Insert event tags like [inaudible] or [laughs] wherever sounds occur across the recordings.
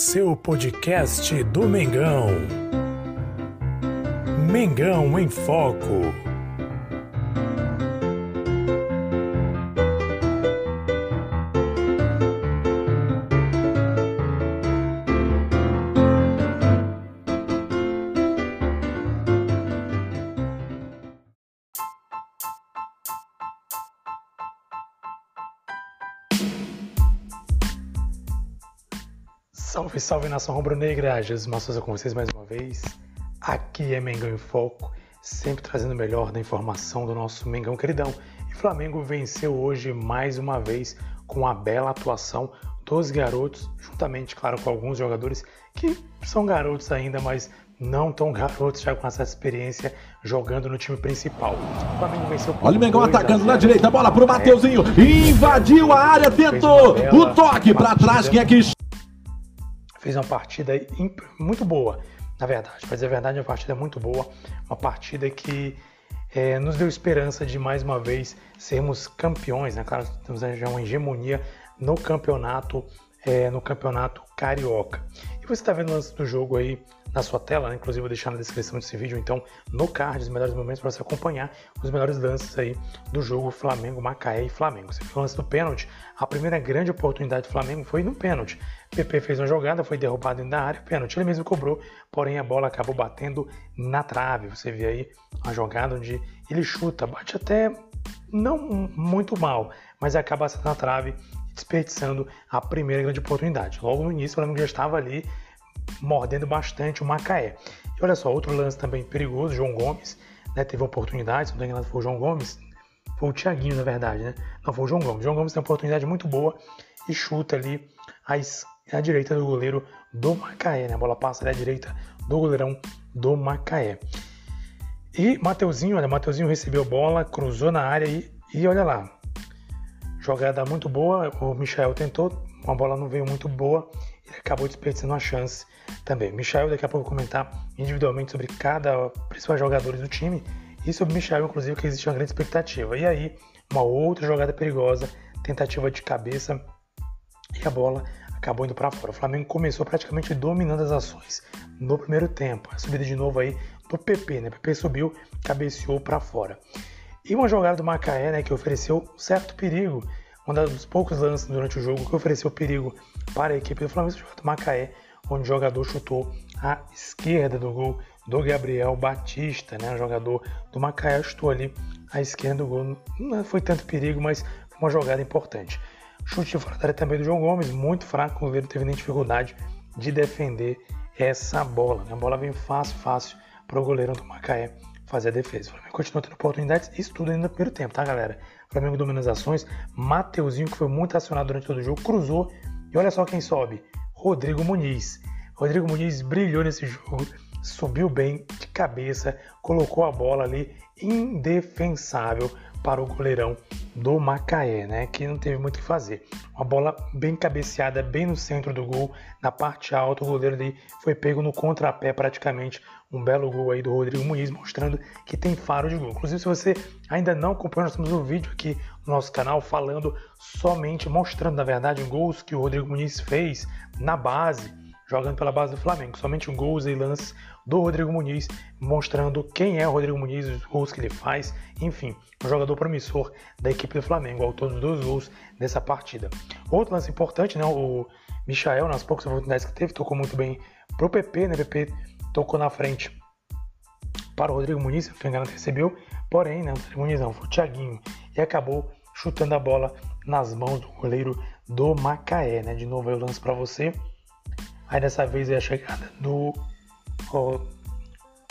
seu podcast do Mengão. Mengão em Foco. Salve, nação rubro-negra! Jesus Massosa com vocês mais uma vez. Aqui é Mengão em Foco, sempre trazendo o melhor da informação do nosso Mengão queridão. E Flamengo venceu hoje mais uma vez com a bela atuação dos garotos, juntamente, claro, com alguns jogadores que são garotos ainda, mas não tão garotos, já com essa experiência jogando no time principal. O Flamengo venceu Olha o Mengão atacando na direita, bola pro Mateuzinho, é. invadiu a área, tentou o toque para trás, quem é que fez uma partida muito boa, na verdade. Mas é verdade, uma partida muito boa, uma partida que é, nos deu esperança de mais uma vez sermos campeões, né? Claro, temos já uma hegemonia no campeonato, é, no campeonato carioca. Você está vendo lance do jogo aí na sua tela, né? inclusive vou deixar na descrição desse vídeo, então no card os melhores momentos para você acompanhar os melhores lances aí do jogo Flamengo, Macaé e Flamengo. Você viu o lance do pênalti? A primeira grande oportunidade do Flamengo foi no pênalti. PP fez uma jogada, foi derrubado da área, pênalti. Ele mesmo cobrou, porém a bola acabou batendo na trave. Você vê aí uma jogada onde ele chuta, bate até não muito mal, mas acaba na trave, desperdiçando a primeira grande oportunidade. Logo no início, o Flamengo já estava ali mordendo bastante o Macaé. E olha só, outro lance também perigoso, João Gomes, né, teve oportunidade, se não estou enganado foi o João Gomes, foi o Thiaguinho na verdade, né? Não, foi o João Gomes. João Gomes tem uma oportunidade muito boa e chuta ali à, à direita do goleiro do Macaé, né? A bola passa ali à direita do goleirão do Macaé. E Mateuzinho, olha, Mateuzinho recebeu bola, cruzou na área e, e olha lá. Jogada muito boa, o Michel tentou, uma bola não veio muito boa ele acabou desperdiçando uma chance também. Michel, daqui a pouco, comentar individualmente sobre cada principal jogador do time e sobre Michel, inclusive, que existe uma grande expectativa. E aí, uma outra jogada perigosa, tentativa de cabeça e a bola acabou indo para fora. O Flamengo começou praticamente dominando as ações no primeiro tempo. A subida de novo aí do PP, né? O PP subiu, cabeceou para fora. E uma jogada do Macaé, né, que ofereceu certo perigo um dos poucos lances durante o jogo que ofereceu perigo para a equipe do Flamengo, o Macaé, onde o jogador chutou à esquerda do gol do Gabriel Batista, né? Jogador do Macaé chutou ali à esquerda do gol. Não foi tanto perigo, mas foi uma jogada importante. Chute de fora da área também do João Gomes, muito fraco, o goleiro teve nem dificuldade de defender essa bola. Né? A bola vem fácil, fácil para o goleirão do Macaé fazer a defesa. O Flamengo continua tendo oportunidades, isso tudo ainda no primeiro tempo, tá, galera? Flamengo domina as ações. Mateuzinho, que foi muito acionado durante todo o jogo, cruzou. E olha só quem sobe: Rodrigo Muniz. Rodrigo Muniz brilhou nesse jogo, subiu bem de cabeça, colocou a bola ali indefensável para o goleirão do Macaé, né? Que não teve muito o que fazer. Uma bola bem cabeceada, bem no centro do gol, na parte alta, o goleiro ali foi pego no contrapé praticamente. Um belo gol aí do Rodrigo Muniz, mostrando que tem faro de gol. Inclusive, se você ainda não acompanhou, nós temos um vídeo aqui no nosso canal falando somente, mostrando, na verdade, gols que o Rodrigo Muniz fez na base, jogando pela base do Flamengo. Somente gols e lances do Rodrigo Muniz, mostrando quem é o Rodrigo Muniz, os gols que ele faz, enfim, um jogador promissor da equipe do Flamengo, autor dos dois gols dessa partida. Outro lance importante, né, o Michael, nas poucas oportunidades que teve, tocou muito bem pro PP, né, PP tocou na frente para o Rodrigo Muniz, não engano, recebeu, porém, né, o Rodrigo Muniz não, foi o Thiaguinho, e acabou chutando a bola nas mãos do goleiro do Macaé, né, de novo eu lanço para você, aí dessa vez é a chegada do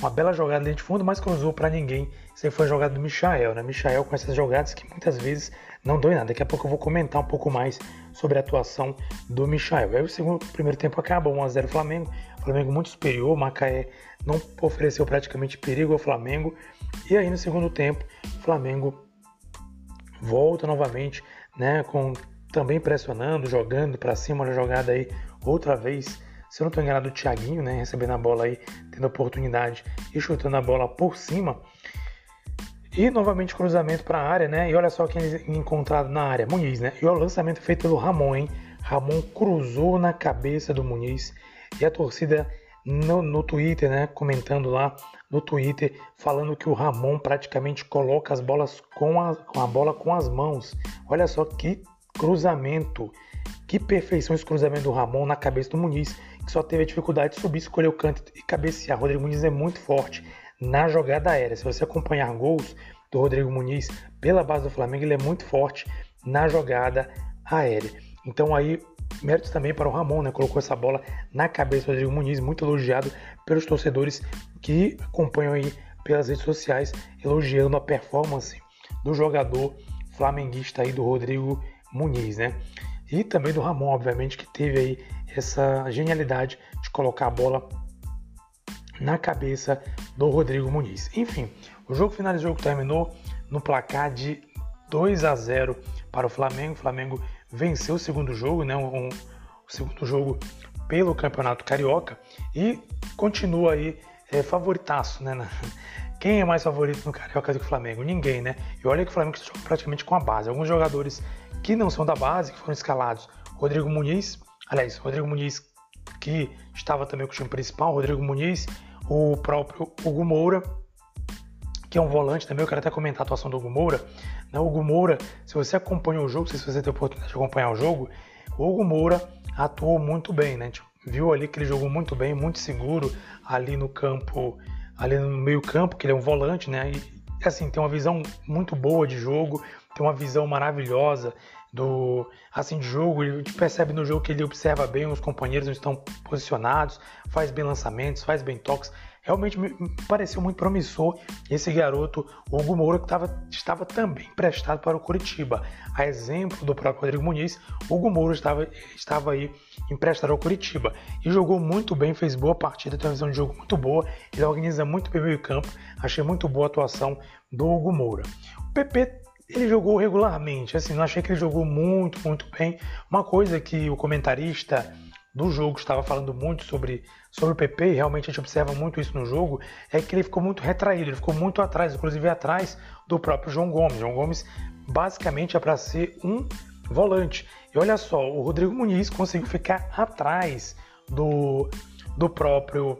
uma bela jogada ali de fundo, mas cruzou para ninguém. Isso foi a jogada do Michael, né? Michael com essas jogadas que muitas vezes não dão em nada. Daqui a pouco eu vou comentar um pouco mais sobre a atuação do Michael. Aí o segundo, o primeiro tempo acaba, 1x0 Flamengo. Flamengo muito superior, Macaé não ofereceu praticamente perigo ao Flamengo. E aí no segundo tempo, o Flamengo volta novamente, né? Com também pressionando, jogando para cima, uma jogada aí outra vez se eu não estou enganado, o Thiaguinho, né, recebendo a bola aí, tendo a oportunidade e chutando a bola por cima. E novamente cruzamento para a área, né? E olha só quem encontrado na área, Muniz, né? E o lançamento feito pelo Ramon, hein? Ramon cruzou na cabeça do Muniz e a torcida no, no Twitter, né, comentando lá no Twitter, falando que o Ramon praticamente coloca as bolas com a, com a bola com as mãos. Olha só que cruzamento, que perfeição esse cruzamento do Ramon na cabeça do Muniz, que só teve a dificuldade de subir, escolher o canto e cabecear. Rodrigo Muniz é muito forte na jogada aérea. Se você acompanhar gols do Rodrigo Muniz pela base do Flamengo, ele é muito forte na jogada aérea. Então aí méritos também para o Ramon, né? Colocou essa bola na cabeça do Rodrigo Muniz, muito elogiado pelos torcedores que acompanham aí pelas redes sociais, elogiando a performance do jogador flamenguista aí do Rodrigo Muniz, né? E também do Ramon, obviamente, que teve aí essa genialidade de colocar a bola na cabeça do Rodrigo Muniz. Enfim, o jogo finalizou, terminou no placar de 2 a 0 para o Flamengo. O Flamengo venceu o segundo jogo, né? Um, o segundo jogo pelo Campeonato Carioca e continua aí é, favoritaço, né? [laughs] Quem é mais favorito no Carioca do que o Flamengo? Ninguém, né? E olha que o Flamengo joga praticamente com a base. Alguns jogadores que não são da base, que foram escalados. Rodrigo Muniz, aliás, Rodrigo Muniz que estava também com o time principal, Rodrigo Muniz, o próprio Hugo Moura, que é um volante também, eu quero até comentar a atuação do Hugo Moura. Né? O Hugo Moura, se você acompanha o jogo, se você tem a oportunidade de acompanhar o jogo, o Hugo Moura atuou muito bem, né? A gente viu ali que ele jogou muito bem, muito seguro ali no campo, ali no meio campo, que ele é um volante, né? E assim, tem uma visão muito boa de jogo, tem uma visão maravilhosa do assim de jogo, gente percebe no jogo que ele observa bem os companheiros onde estão posicionados, faz bem lançamentos, faz bem toques. Realmente me pareceu muito promissor esse garoto, Hugo Moura, que tava, estava também emprestado para o Curitiba. A exemplo do próprio Rodrigo Muniz, Hugo Moura estava, estava aí emprestado ao Curitiba e jogou muito bem, fez boa partida, tem uma visão de jogo muito boa, ele organiza muito bem o meio campo, achei muito boa a atuação do Hugo Moura. O PP ele jogou regularmente, assim, não achei que ele jogou muito, muito bem. Uma coisa que o comentarista do jogo estava falando muito sobre, sobre o PP, e realmente a gente observa muito isso no jogo, é que ele ficou muito retraído, ele ficou muito atrás, inclusive atrás do próprio João Gomes. João Gomes basicamente é para ser um volante. E olha só, o Rodrigo Muniz conseguiu ficar atrás do, do próprio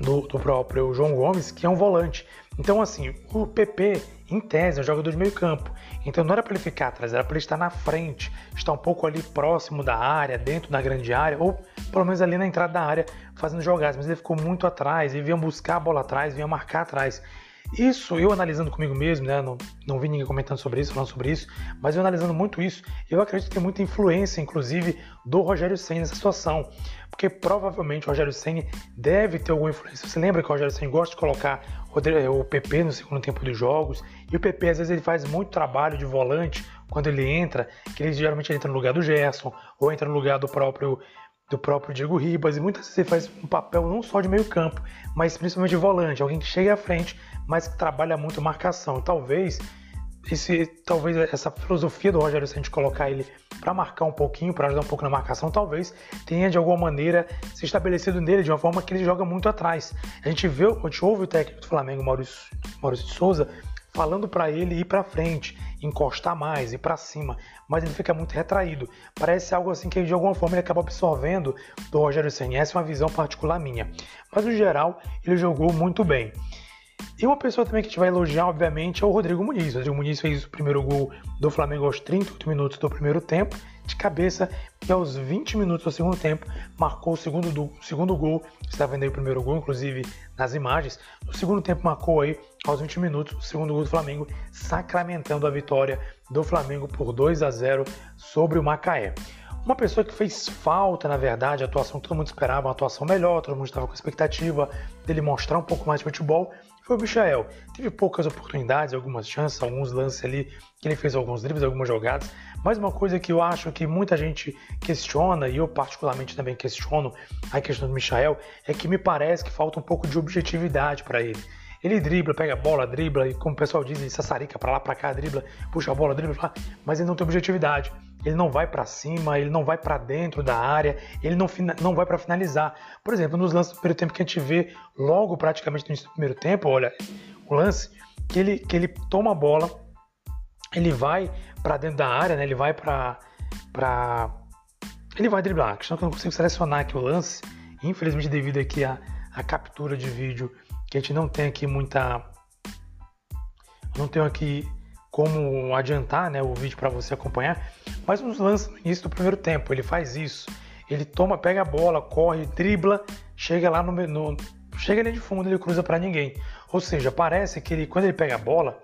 do, do próprio João Gomes, que é um volante. Então, assim, o PP, em tese, é um jogador de meio campo. Então não era para ele ficar atrás, era para ele estar na frente, estar um pouco ali próximo da área, dentro da grande área, ou pelo menos ali na entrada da área, fazendo jogadas. Mas ele ficou muito atrás, ele vinha buscar a bola atrás, vinha marcar atrás. Isso, eu analisando comigo mesmo, né? Não, não vi ninguém comentando sobre isso, falando sobre isso, mas eu analisando muito isso, eu acredito que tem muita influência, inclusive, do Rogério Senna nessa situação. Porque provavelmente o Rogério Senna deve ter alguma influência. Você lembra que o Rogério Senna gosta de colocar o PP no segundo tempo dos jogos, e o PP às vezes ele faz muito trabalho de volante quando ele entra, que ele geralmente entra no lugar do Gerson, ou entra no lugar do próprio do próprio Diego Ribas, e muitas vezes ele faz um papel não só de meio campo, mas principalmente de volante, alguém que chega à frente mas que trabalha muito marcação. Talvez esse, talvez essa filosofia do Rogério, se a gente colocar ele para marcar um pouquinho, para ajudar um pouco na marcação, talvez tenha de alguma maneira se estabelecido nele de uma forma que ele joga muito atrás. A gente vê, a gente ouve o técnico do Flamengo, Maurício, Maurício de Souza, falando para ele ir para frente, encostar mais, ir para cima, mas ele fica muito retraído. Parece algo assim que de alguma forma ele acaba absorvendo do Rogério Senna. Essa é uma visão particular minha. Mas no geral, ele jogou muito bem. E uma pessoa também que a gente vai elogiar, obviamente, é o Rodrigo Muniz. O Rodrigo Muniz fez o primeiro gol do Flamengo aos 38 minutos do primeiro tempo, de cabeça, e aos 20 minutos do segundo tempo marcou o segundo, do, segundo gol. Você está vendo aí o primeiro gol, inclusive nas imagens. No segundo tempo marcou aí, aos 20 minutos, o segundo gol do Flamengo, sacramentando a vitória do Flamengo por 2 a 0 sobre o Macaé. Uma pessoa que fez falta, na verdade, a atuação que todo mundo esperava, uma atuação melhor, todo mundo estava com expectativa dele mostrar um pouco mais de futebol, foi o Michael. Teve poucas oportunidades, algumas chances, alguns lances ali que ele fez alguns dribles, algumas jogadas. Mas uma coisa que eu acho que muita gente questiona, e eu particularmente também questiono a questão do Michael, é que me parece que falta um pouco de objetividade para ele. Ele dribla, pega a bola, dribla, e como o pessoal diz, ele sassarica para lá, para cá, dribla, puxa a bola, dribla, mas ele não tem objetividade ele não vai para cima, ele não vai para dentro da área, ele não, não vai para finalizar. Por exemplo, nos lances do primeiro tempo que a gente vê logo praticamente no início do primeiro tempo, olha, o lance que ele, que ele toma a bola, ele vai para dentro da área, né? ele vai para ele vai driblar. A questão é que eu não consigo selecionar aqui o lance, infelizmente devido aqui a, a captura de vídeo, que a gente não tem aqui muita... Não tenho aqui como adiantar né, o vídeo para você acompanhar, mas nos lances no início do primeiro tempo, ele faz isso. Ele toma, pega a bola, corre, dribla, chega lá no, chega ali de fundo, ele cruza para ninguém. Ou seja, parece que ele, quando ele pega a bola,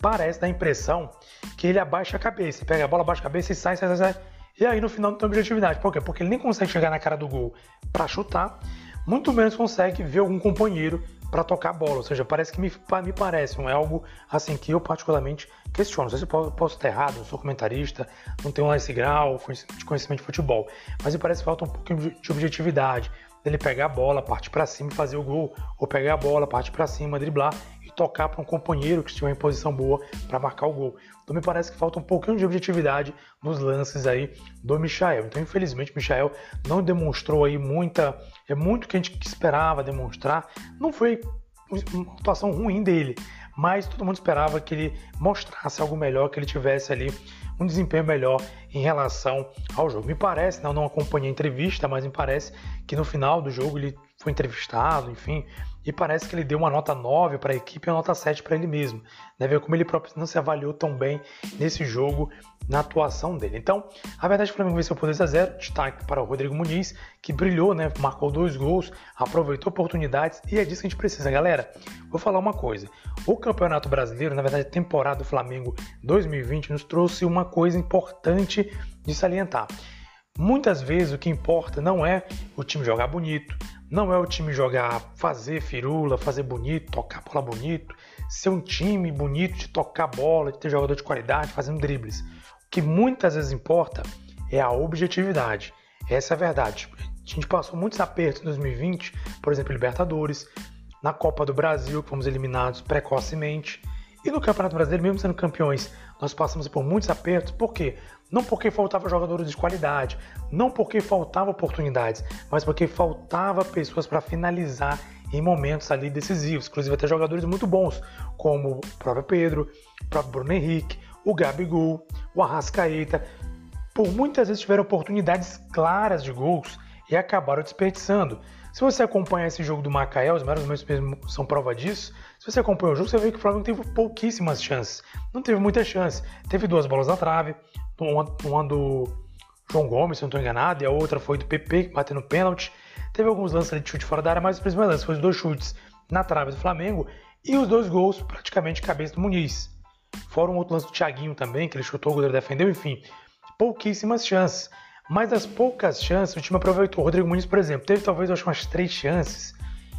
parece dar a impressão que ele abaixa a cabeça, pega a bola, abaixa a cabeça e sai, sai, sai, sai. E aí no final não tem objetividade. Por quê? Porque ele nem consegue chegar na cara do gol para chutar, muito menos consegue ver algum companheiro para tocar a bola. Ou seja, parece que me, me parece um, é algo assim que eu particularmente questiono. Não sei se eu posso estar errado, não sou comentarista, não tenho lá esse grau de conhecimento de futebol, mas me parece que falta um pouquinho de objetividade dele pegar a bola, partir para cima e fazer o gol, ou pegar a bola, partir para cima, driblar tocar para um companheiro que estiver em posição boa para marcar o gol. Então me parece que falta um pouquinho de objetividade nos lances aí do Michael. Então infelizmente o Michael não demonstrou aí muita, é muito que a gente esperava demonstrar. Não foi uma atuação ruim dele, mas todo mundo esperava que ele mostrasse algo melhor, que ele tivesse ali um desempenho melhor em relação ao jogo. Me parece, não, não acompanhei a entrevista, mas me parece que no final do jogo ele foi entrevistado, enfim, e parece que ele deu uma nota 9 para a equipe e uma nota 7 para ele mesmo. Né? Ver como ele próprio não se avaliou tão bem nesse jogo na atuação dele. Então, a verdade, o Flamengo venceu por 2 a 0 Destaque para o Rodrigo Muniz, que brilhou, né? marcou dois gols, aproveitou oportunidades e é disso que a gente precisa, galera. Vou falar uma coisa: o Campeonato Brasileiro, na verdade, a temporada do Flamengo 2020, nos trouxe uma coisa importante de salientar. Muitas vezes o que importa não é o time jogar bonito, não é o time jogar, fazer firula, fazer bonito, tocar bola bonito, ser um time bonito de tocar bola, de ter jogador de qualidade, fazendo dribles. O que muitas vezes importa é a objetividade. Essa é a verdade. A gente passou muitos apertos em 2020, por exemplo, Libertadores, na Copa do Brasil, que fomos eliminados precocemente, e no Campeonato Brasileiro, mesmo sendo campeões, nós passamos por muitos apertos. Por quê? Não porque faltava jogadores de qualidade, não porque faltava oportunidades, mas porque faltava pessoas para finalizar em momentos ali decisivos. Inclusive até jogadores muito bons, como o próprio Pedro, o próprio Bruno Henrique, o Gabigol, o Arrascaeta. Por muitas vezes tiveram oportunidades claras de gols e acabaram desperdiçando. Se você acompanha esse jogo do Macaé, os melhores momentos são prova disso. Se você acompanha o jogo, você vê que o Flamengo teve pouquíssimas chances. Não teve muita chance. Teve duas bolas na trave, uma, do João Gomes, se não estou enganado, e a outra foi do PP, batendo pênalti. Teve alguns lances de chute fora da área, mas o principal lance foi os dois chutes na trave do Flamengo e os dois gols praticamente cabeça do Muniz. Fora um outro lance do Thiaguinho também, que ele chutou, o goleiro defendeu, enfim. Pouquíssimas chances. Mas das poucas chances, o time aproveitou. O Rodrigo Muniz, por exemplo, teve talvez acho, umas três chances.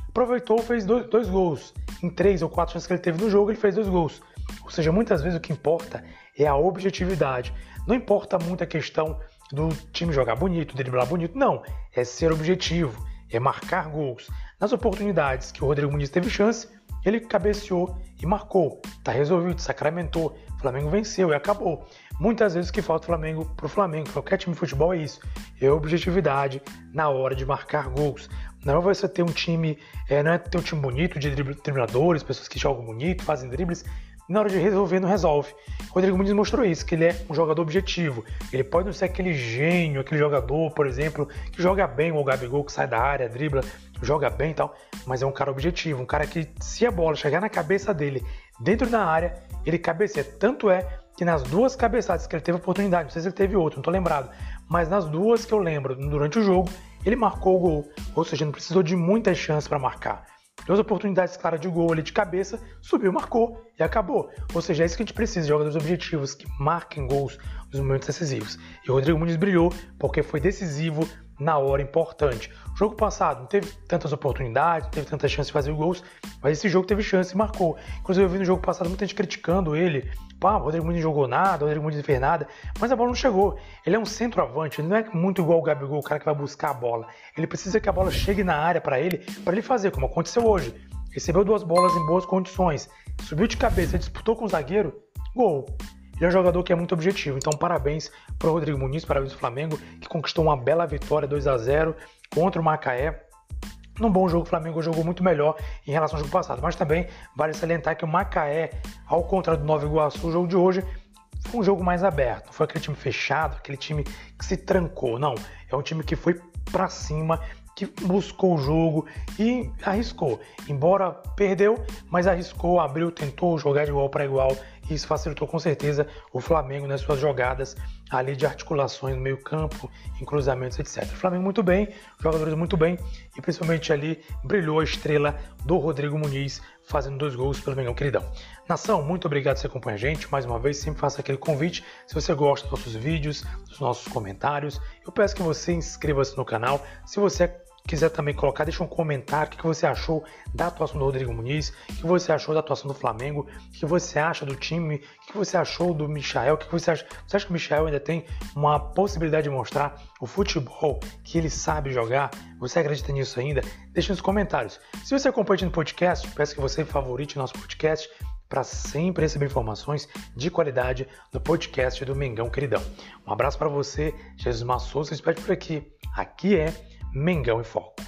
Aproveitou, fez dois, dois gols. Em três ou quatro chances que ele teve no jogo, ele fez dois gols. Ou seja, muitas vezes o que importa é a objetividade. Não importa muito a questão do time jogar bonito, driblar bonito, não. É ser objetivo, é marcar gols. Nas oportunidades que o Rodrigo Muniz teve chance, ele cabeceou e marcou. Tá resolvido, sacramentou. O Flamengo venceu e acabou. Muitas vezes o que falta o Flamengo pro Flamengo, qualquer time de futebol é isso. É objetividade na hora de marcar gols. Não é você ter um time, é, não é ter um time bonito de dribladores, pessoas que jogam bonito, fazem dribles, na hora de resolver não resolve. Rodrigo Muniz mostrou isso, que ele é um jogador objetivo. Ele pode não ser aquele gênio, aquele jogador, por exemplo, que joga bem, o Gabigol que sai da área, dribla, joga bem e tal, mas é um cara objetivo, um cara que se a bola chegar na cabeça dele, dentro da área, ele cabeceia. Tanto é que nas duas cabeçadas que ele teve oportunidade, não sei se ele teve outro, não tô lembrado, mas nas duas que eu lembro, durante o jogo, ele marcou o gol, ou seja, não precisou de muitas chances para marcar duas oportunidades claras de gol ali de cabeça, subiu, marcou e acabou. Ou seja, é isso que a gente precisa, jogadores objetivos que marquem gols nos momentos decisivos. E o Rodrigo Muniz brilhou porque foi decisivo na hora importante. O jogo passado não teve tantas oportunidades, não teve tanta chance de fazer gols, mas esse jogo teve chance e marcou. Inclusive eu vi no jogo passado muita gente criticando ele. Pá, o Rodrigo Muniz jogou nada, o Rodrigo Muniz não fez nada, mas a bola não chegou. Ele é um centroavante, ele não é muito igual o Gabigol, o cara que vai buscar a bola. Ele precisa que a bola chegue na área para ele, para ele fazer, como aconteceu hoje. Recebeu duas bolas em boas condições, subiu de cabeça, disputou com o zagueiro, gol. Ele é um jogador que é muito objetivo. Então, parabéns para o Rodrigo Muniz, parabéns ao Flamengo, que conquistou uma bela vitória 2 a 0 contra o Macaé. Num bom jogo, o Flamengo jogou muito melhor em relação ao jogo passado. Mas também vale salientar que o Macaé, ao contrário do Nova Iguaçu, o jogo de hoje foi um jogo mais aberto, não foi aquele time fechado, aquele time que se trancou, não. É um time que foi para cima, que buscou o jogo e arriscou. Embora perdeu, mas arriscou, abriu, tentou jogar de igual para igual e isso facilitou com certeza o Flamengo nas suas jogadas ali de articulações no meio-campo, em cruzamentos, etc. O Flamengo muito bem, jogadores muito bem e principalmente ali brilhou a estrela do Rodrigo Muniz fazendo dois gols pelo Mengão Queridão. Nação, muito obrigado por você acompanhar a gente. Mais uma vez, sempre faça aquele convite. Se você gosta dos nossos vídeos, dos nossos comentários, eu peço que você inscreva-se no canal. Se você quiser também colocar, deixa um comentário o que você achou da atuação do Rodrigo Muniz, o que você achou da atuação do Flamengo, o que você acha do time, o que você achou do Michael, o que você acha. Você acha que o Michael ainda tem uma possibilidade de mostrar o futebol que ele sabe jogar? Você acredita nisso ainda? Deixa nos comentários. Se você acompanha no podcast, peço que você favorite o nosso podcast para sempre receber informações de qualidade no podcast do Mengão Queridão. Um abraço para você, Jesus Massouza, espero por aqui. Aqui é Mingo e Foco.